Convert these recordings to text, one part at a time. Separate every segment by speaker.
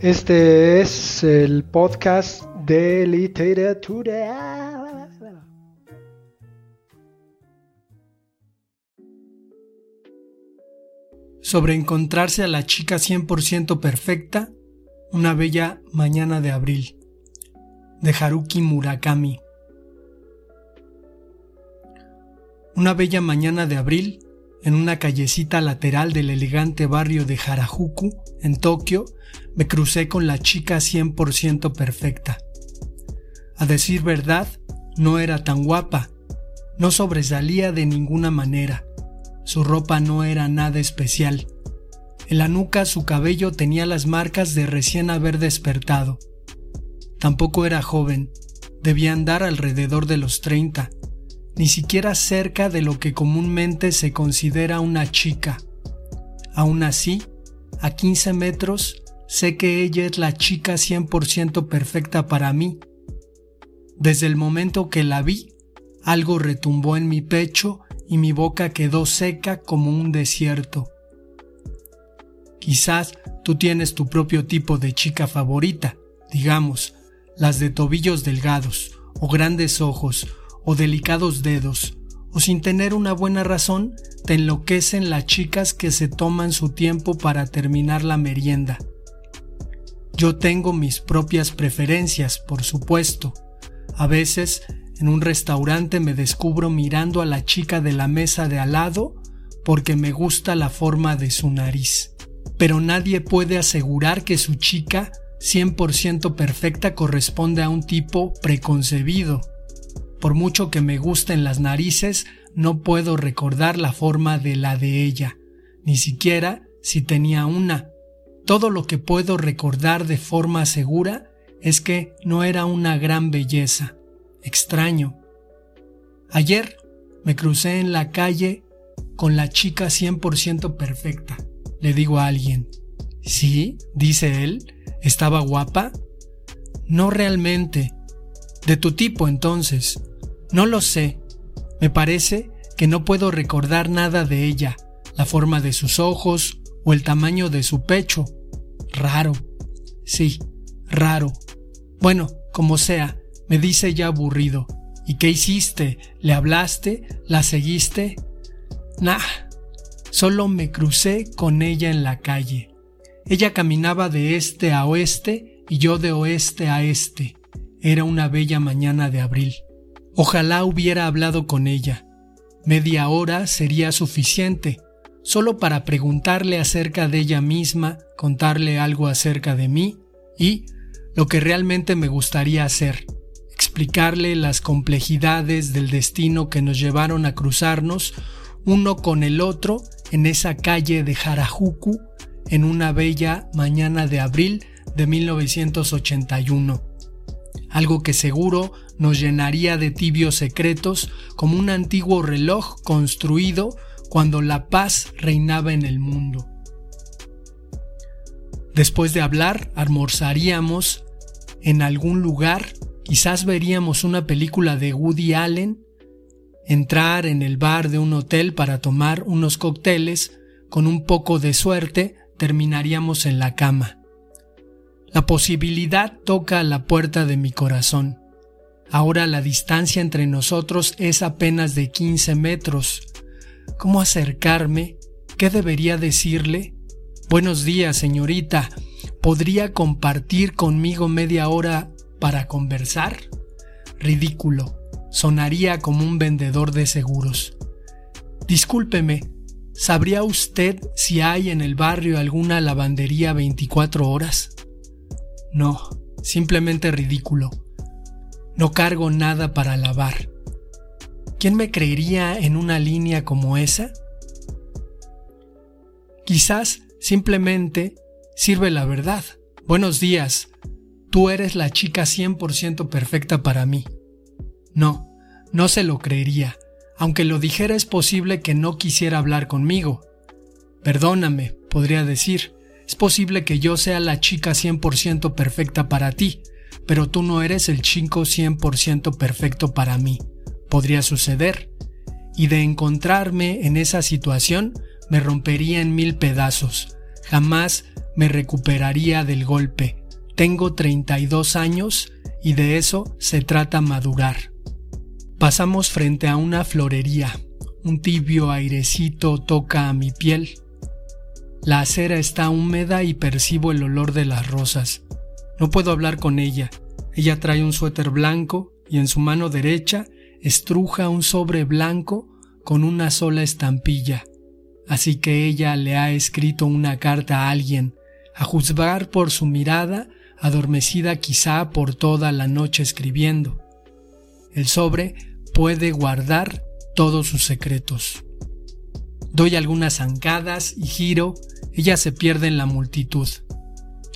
Speaker 1: Este es el podcast de literatura. Sobre encontrarse a la chica 100% perfecta, una bella mañana de abril, de Haruki Murakami. Una bella mañana de abril, en una callecita lateral del elegante barrio de Harajuku, en Tokio, me crucé con la chica 100% perfecta. A decir verdad, no era tan guapa, no sobresalía de ninguna manera, su ropa no era nada especial. En la nuca su cabello tenía las marcas de recién haber despertado. Tampoco era joven, debía andar alrededor de los 30, ni siquiera cerca de lo que comúnmente se considera una chica. Aún así, a 15 metros, sé que ella es la chica 100% perfecta para mí. Desde el momento que la vi, algo retumbó en mi pecho y mi boca quedó seca como un desierto. Quizás tú tienes tu propio tipo de chica favorita, digamos, las de tobillos delgados, o grandes ojos, o delicados dedos, o sin tener una buena razón, te enloquecen las chicas que se toman su tiempo para terminar la merienda. Yo tengo mis propias preferencias, por supuesto. A veces, en un restaurante me descubro mirando a la chica de la mesa de al lado porque me gusta la forma de su nariz. Pero nadie puede asegurar que su chica 100% perfecta corresponde a un tipo preconcebido. Por mucho que me gusten las narices, no puedo recordar la forma de la de ella, ni siquiera si tenía una. Todo lo que puedo recordar de forma segura es que no era una gran belleza. Extraño. Ayer me crucé en la calle con la chica 100% perfecta. Le digo a alguien. Sí, dice él. ¿Estaba guapa? No realmente. De tu tipo entonces. No lo sé. Me parece que no puedo recordar nada de ella, la forma de sus ojos o el tamaño de su pecho. Raro. Sí, raro. Bueno, como sea, me dice ya aburrido. ¿Y qué hiciste? ¿Le hablaste? ¿La seguiste? Nah, solo me crucé con ella en la calle. Ella caminaba de este a oeste y yo de oeste a este. Era una bella mañana de abril. Ojalá hubiera hablado con ella. Media hora sería suficiente, solo para preguntarle acerca de ella misma, contarle algo acerca de mí y lo que realmente me gustaría hacer, explicarle las complejidades del destino que nos llevaron a cruzarnos uno con el otro en esa calle de Harajuku en una bella mañana de abril de 1981 algo que seguro nos llenaría de tibios secretos como un antiguo reloj construido cuando la paz reinaba en el mundo. Después de hablar, almorzaríamos en algún lugar, quizás veríamos una película de Woody Allen, entrar en el bar de un hotel para tomar unos cócteles, con un poco de suerte terminaríamos en la cama. La posibilidad toca a la puerta de mi corazón. Ahora la distancia entre nosotros es apenas de 15 metros. ¿Cómo acercarme? ¿Qué debería decirle? Buenos días, señorita. ¿Podría compartir conmigo media hora para conversar? Ridículo. Sonaría como un vendedor de seguros. Discúlpeme, ¿sabría usted si hay en el barrio alguna lavandería 24 horas? No, simplemente ridículo. No cargo nada para lavar. ¿Quién me creería en una línea como esa? Quizás simplemente sirve la verdad. Buenos días. Tú eres la chica 100% perfecta para mí. No, no se lo creería. Aunque lo dijera es posible que no quisiera hablar conmigo. Perdóname, podría decir. Es posible que yo sea la chica 100% perfecta para ti, pero tú no eres el chico 100% perfecto para mí. Podría suceder. Y de encontrarme en esa situación, me rompería en mil pedazos. jamás me recuperaría del golpe. Tengo 32 años y de eso se trata madurar. Pasamos frente a una florería. Un tibio airecito toca a mi piel. La acera está húmeda y percibo el olor de las rosas. No puedo hablar con ella. Ella trae un suéter blanco y en su mano derecha estruja un sobre blanco con una sola estampilla. Así que ella le ha escrito una carta a alguien, a juzgar por su mirada, adormecida quizá por toda la noche escribiendo. El sobre puede guardar todos sus secretos. Doy algunas zancadas y giro, ella se pierde en la multitud.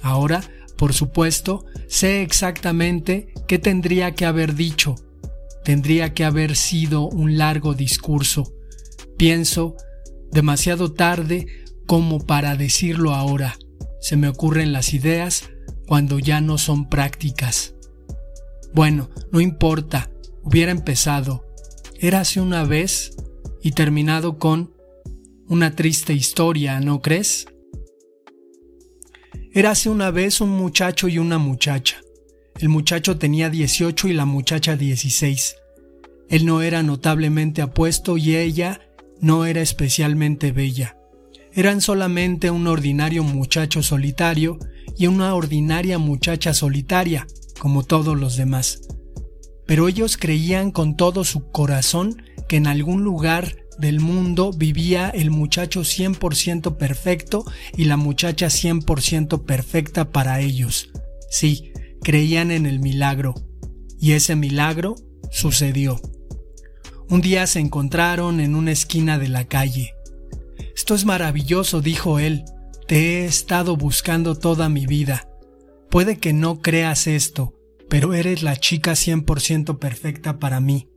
Speaker 1: Ahora, por supuesto, sé exactamente qué tendría que haber dicho. Tendría que haber sido un largo discurso. Pienso, demasiado tarde como para decirlo ahora. Se me ocurren las ideas cuando ya no son prácticas. Bueno, no importa, hubiera empezado. Érase una vez y terminado con una triste historia, ¿no crees? Érase una vez un muchacho y una muchacha. El muchacho tenía 18 y la muchacha 16. Él no era notablemente apuesto y ella no era especialmente bella. Eran solamente un ordinario muchacho solitario y una ordinaria muchacha solitaria, como todos los demás. Pero ellos creían con todo su corazón que en algún lugar del mundo vivía el muchacho 100% perfecto y la muchacha 100% perfecta para ellos. Sí, creían en el milagro. Y ese milagro sucedió. Un día se encontraron en una esquina de la calle. Esto es maravilloso, dijo él. Te he estado buscando toda mi vida. Puede que no creas esto, pero eres la chica 100% perfecta para mí.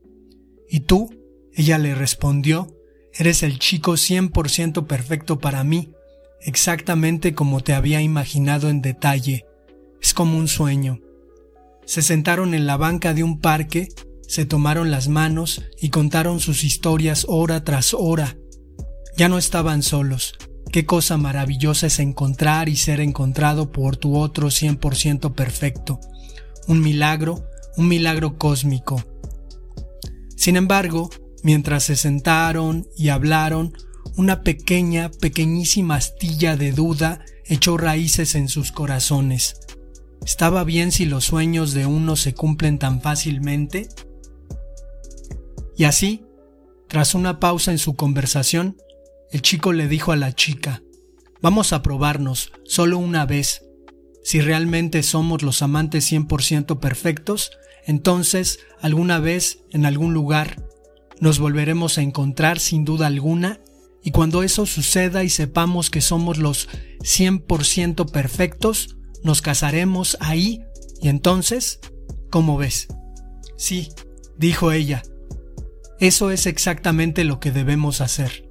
Speaker 1: ¿Y tú? Ella le respondió, eres el chico 100% perfecto para mí, exactamente como te había imaginado en detalle. Es como un sueño. Se sentaron en la banca de un parque se tomaron las manos y contaron sus historias hora tras hora. Ya no estaban solos. Qué cosa maravillosa es encontrar y ser encontrado por tu otro 100% perfecto. Un milagro, un milagro cósmico. Sin embargo, mientras se sentaron y hablaron, una pequeña, pequeñísima astilla de duda echó raíces en sus corazones. ¿Estaba bien si los sueños de uno se cumplen tan fácilmente? Y así, tras una pausa en su conversación, el chico le dijo a la chica, vamos a probarnos solo una vez. Si realmente somos los amantes 100% perfectos, entonces alguna vez, en algún lugar, nos volveremos a encontrar sin duda alguna y cuando eso suceda y sepamos que somos los 100% perfectos, nos casaremos ahí y entonces, ¿cómo ves? Sí, dijo ella, eso es exactamente lo que debemos hacer.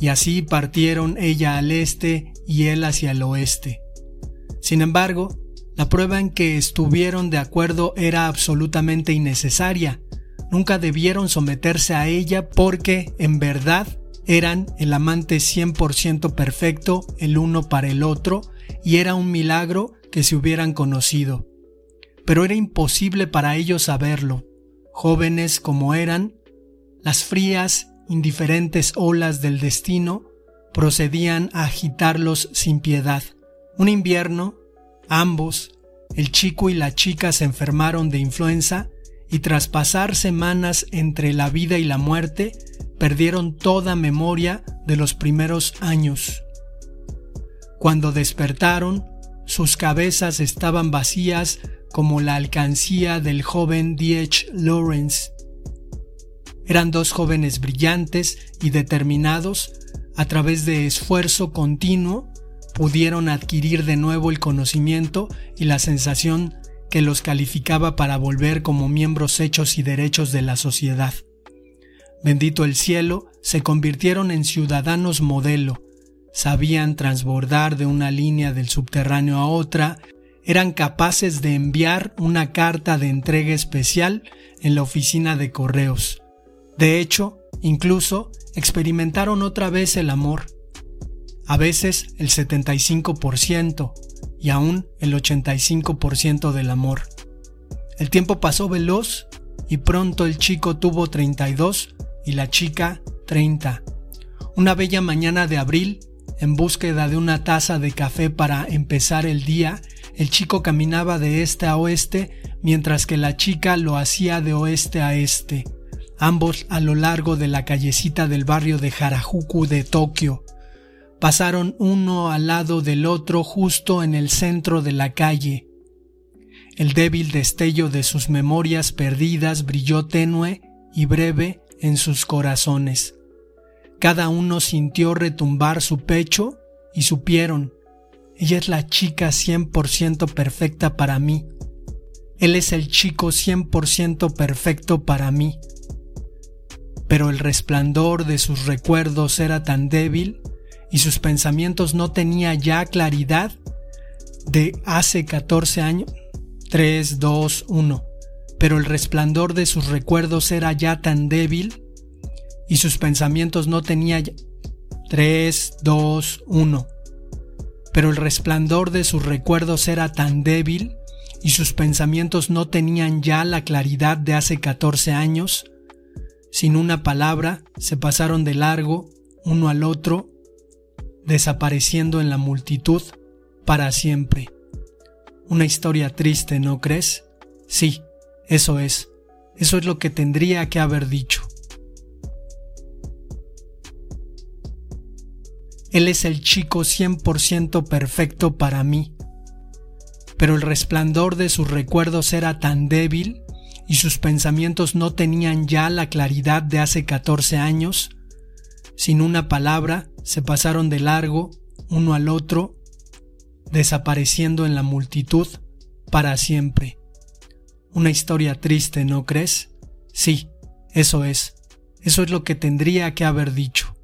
Speaker 1: Y así partieron ella al este y él hacia el oeste. Sin embargo, la prueba en que estuvieron de acuerdo era absolutamente innecesaria. Nunca debieron someterse a ella porque, en verdad, eran el amante 100% perfecto el uno para el otro y era un milagro que se hubieran conocido. Pero era imposible para ellos saberlo, Jóvenes como eran, las frías, indiferentes olas del destino procedían a agitarlos sin piedad. Un invierno, ambos, el chico y la chica se enfermaron de influenza y tras pasar semanas entre la vida y la muerte, perdieron toda memoria de los primeros años. Cuando despertaron, sus cabezas estaban vacías como la alcancía del joven D.H. Lawrence. Eran dos jóvenes brillantes y determinados, a través de esfuerzo continuo, pudieron adquirir de nuevo el conocimiento y la sensación que los calificaba para volver como miembros hechos y derechos de la sociedad. Bendito el cielo, se convirtieron en ciudadanos modelo, sabían transbordar de una línea del subterráneo a otra eran capaces de enviar una carta de entrega especial en la oficina de correos. De hecho, incluso experimentaron otra vez el amor. a veces el 75% y aún el 85% del amor. El tiempo pasó veloz y pronto el chico tuvo 32 y la chica 30. Una bella mañana de abril, en búsqueda de una taza de café para empezar el día, el chico caminaba de este a oeste mientras que la chica lo hacía de oeste a este, ambos a lo largo de la callecita del barrio de Harajuku de Tokio. Pasaron uno al lado del otro justo en el centro de la calle. El débil destello de sus memorias perdidas brilló tenue y breve en sus corazones. Cada uno sintió retumbar su pecho y supieron, ella es la chica 100% perfecta para mí. Él es el chico 100% perfecto para mí. Pero el resplandor de sus recuerdos era tan débil y sus pensamientos no tenía ya claridad de hace 14 años. 3, 2, 1. Pero el resplandor de sus recuerdos era ya tan débil y sus pensamientos no tenía ya... 3, 2, 1. Pero el resplandor de sus recuerdos era tan débil y sus pensamientos no tenían ya la claridad de hace 14 años. Sin una palabra se pasaron de largo uno al otro, desapareciendo en la multitud para siempre. Una historia triste, ¿no crees? Sí, eso es. Eso es lo que tendría que haber dicho. Él es el chico 100% perfecto para mí. Pero el resplandor de sus recuerdos era tan débil y sus pensamientos no tenían ya la claridad de hace 14 años. Sin una palabra se pasaron de largo uno al otro, desapareciendo en la multitud para siempre. Una historia triste, ¿no crees? Sí, eso es. Eso es lo que tendría que haber dicho.